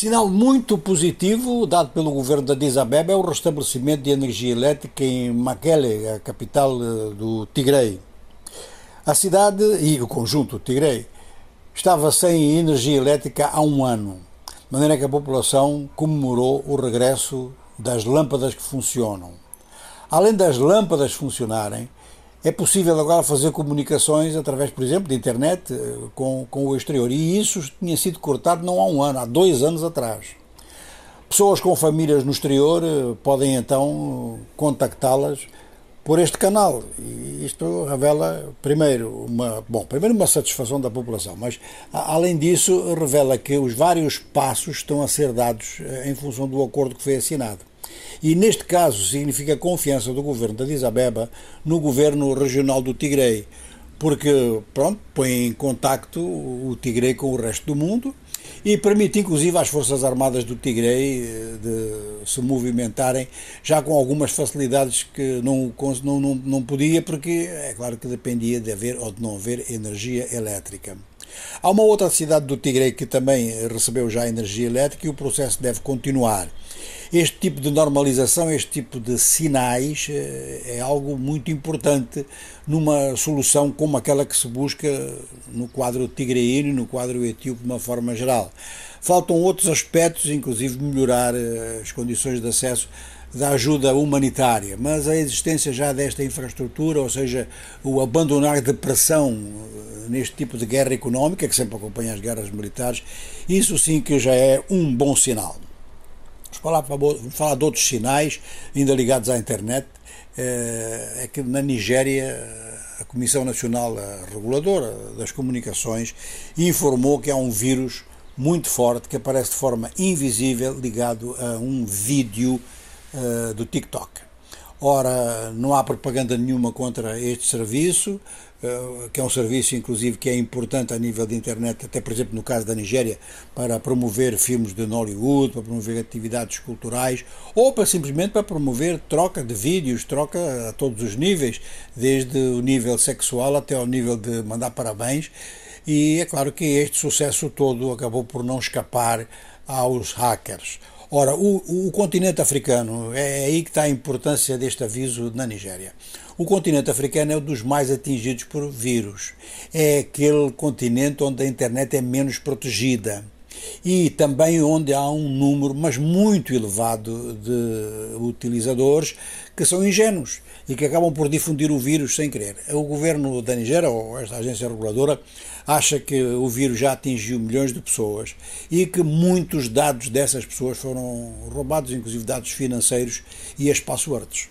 Sinal muito positivo dado pelo governo de Addis Abeba é o restabelecimento de energia elétrica em Mekele, a capital eh, do Tigre. A cidade e o conjunto do Tigre estava sem energia elétrica há um ano, de maneira que a população comemorou o regresso das lâmpadas que funcionam. Além das lâmpadas funcionarem, é possível agora fazer comunicações através, por exemplo, de internet eh, com, com o exterior. E isso tinha sido cortado não há um ano, há dois anos atrás. Pessoas com famílias no exterior eh, podem então contactá-las por este canal. E isto revela, primeiro, uma, bom, primeiro uma satisfação da população, mas além disso, revela que os vários passos estão a ser dados eh, em função do acordo que foi assinado. E neste caso significa confiança do governo de Addis Abeba no governo regional do Tigre, porque, pronto, põe em contacto o Tigre com o resto do mundo e permite inclusive às Forças Armadas do Tigre eh, de se movimentarem já com algumas facilidades que não, não, não, não podia, porque é claro que dependia de haver ou de não haver energia elétrica. Há uma outra cidade do Tigre que também recebeu já energia elétrica e o processo deve continuar. Este tipo de normalização, este tipo de sinais eh, é algo muito importante numa solução como aquela que se busca no quadro tigreino e no quadro etíope de uma forma geral. Faltam outros aspectos, inclusive melhorar eh, as condições de acesso da ajuda humanitária, mas a existência já desta infraestrutura, ou seja, o abandonar de pressão eh, neste tipo de guerra económica, que sempre acompanha as guerras militares, isso sim que já é um bom sinal. Falar, de outros sinais, ainda ligados à internet, eh, é que na Nigéria a Comissão Nacional Reguladora das Comunicações informou que há um vírus muito forte que aparece de forma invisível ligado a um vídeo uh, do TikTok. Ora, não há propaganda nenhuma contra este serviço, uh, que é um serviço, inclusive, que é importante a nível de internet, até por exemplo no caso da Nigéria, para promover filmes de Hollywood, para promover atividades culturais, ou para simplesmente para promover troca de vídeos, troca a todos os níveis, desde o nível sexual até ao nível de mandar parabéns. E é claro que este sucesso todo acabou por não escapar aos hackers. Ora, o, o continente africano, é, é aí que está a importância deste aviso na Nigéria. O continente africano é um dos mais atingidos por vírus. É aquele continente onde a internet é menos protegida e também onde há um número, mas muito elevado, de utilizadores que são ingênuos e que acabam por difundir o vírus sem querer. O governo da Nigéria, ou esta agência reguladora, acha que o vírus já atingiu milhões de pessoas e que muitos dados dessas pessoas foram roubados, inclusive dados financeiros e as passwords.